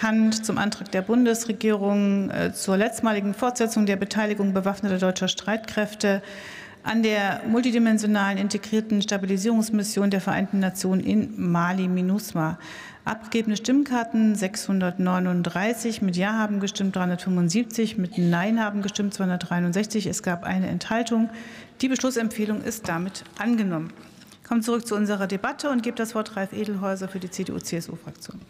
bekannt zum Antrag der Bundesregierung äh, zur letztmaligen Fortsetzung der Beteiligung bewaffneter deutscher Streitkräfte an der multidimensionalen integrierten Stabilisierungsmission der Vereinten Nationen in Mali MINUSMA. Abgegebene Stimmkarten 639, mit Ja haben gestimmt 375, mit Nein haben gestimmt 263. Es gab eine Enthaltung. Die Beschlussempfehlung ist damit angenommen. Ich komme zurück zu unserer Debatte und gebe das Wort Ralf Edelhäuser für die CDU-CSU-Fraktion.